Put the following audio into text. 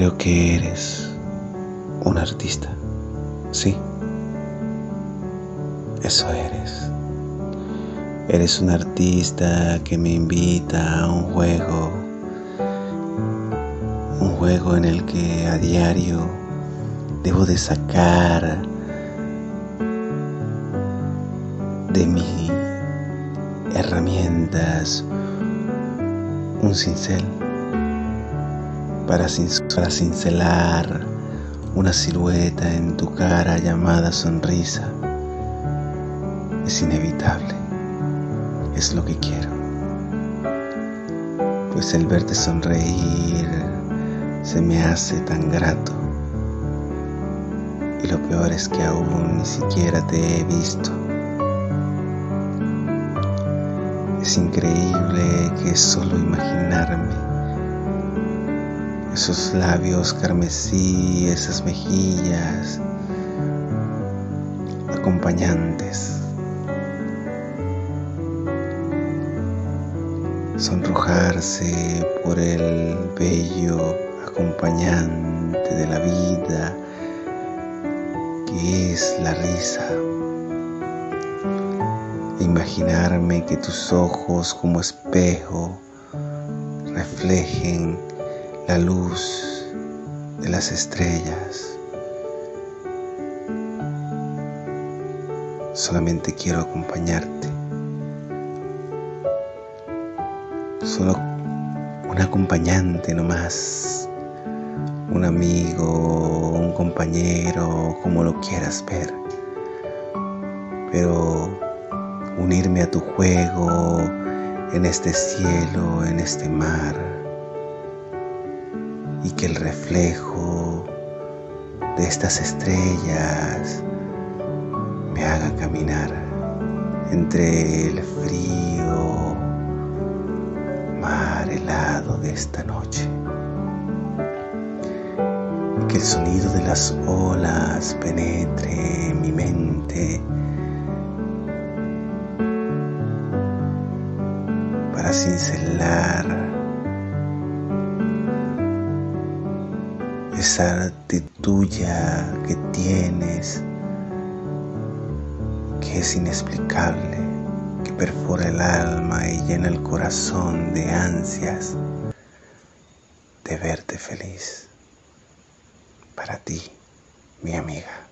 Creo que eres un artista. Sí. Eso eres. Eres un artista que me invita a un juego. Un juego en el que a diario debo de sacar de mis herramientas un cincel para, cincelar una silueta en tu cara llamada sonrisa. Es inevitable, es lo que quiero. Pues el verte sonreír se me hace tan grato. Y lo peor es que aún ni siquiera te he visto. Es increíble que solo imaginarme esos labios carmesí, esas mejillas acompañantes, sonrojarse por el bello acompañante de la vida que es la risa. Imaginarme que tus ojos como espejo reflejen la luz de las estrellas. Solamente quiero acompañarte. Solo un acompañante nomás. Un amigo, un compañero, como lo quieras ver. Pero unirme a tu juego en este cielo, en este mar, y que el reflejo de estas estrellas me haga caminar entre el frío mar helado de esta noche. Que el sonido de las olas penetre en mi mente para cincelar esa tuya que tienes, que es inexplicable, que perfora el alma y llena el corazón de ansias de verte feliz. Para ti, mi amiga.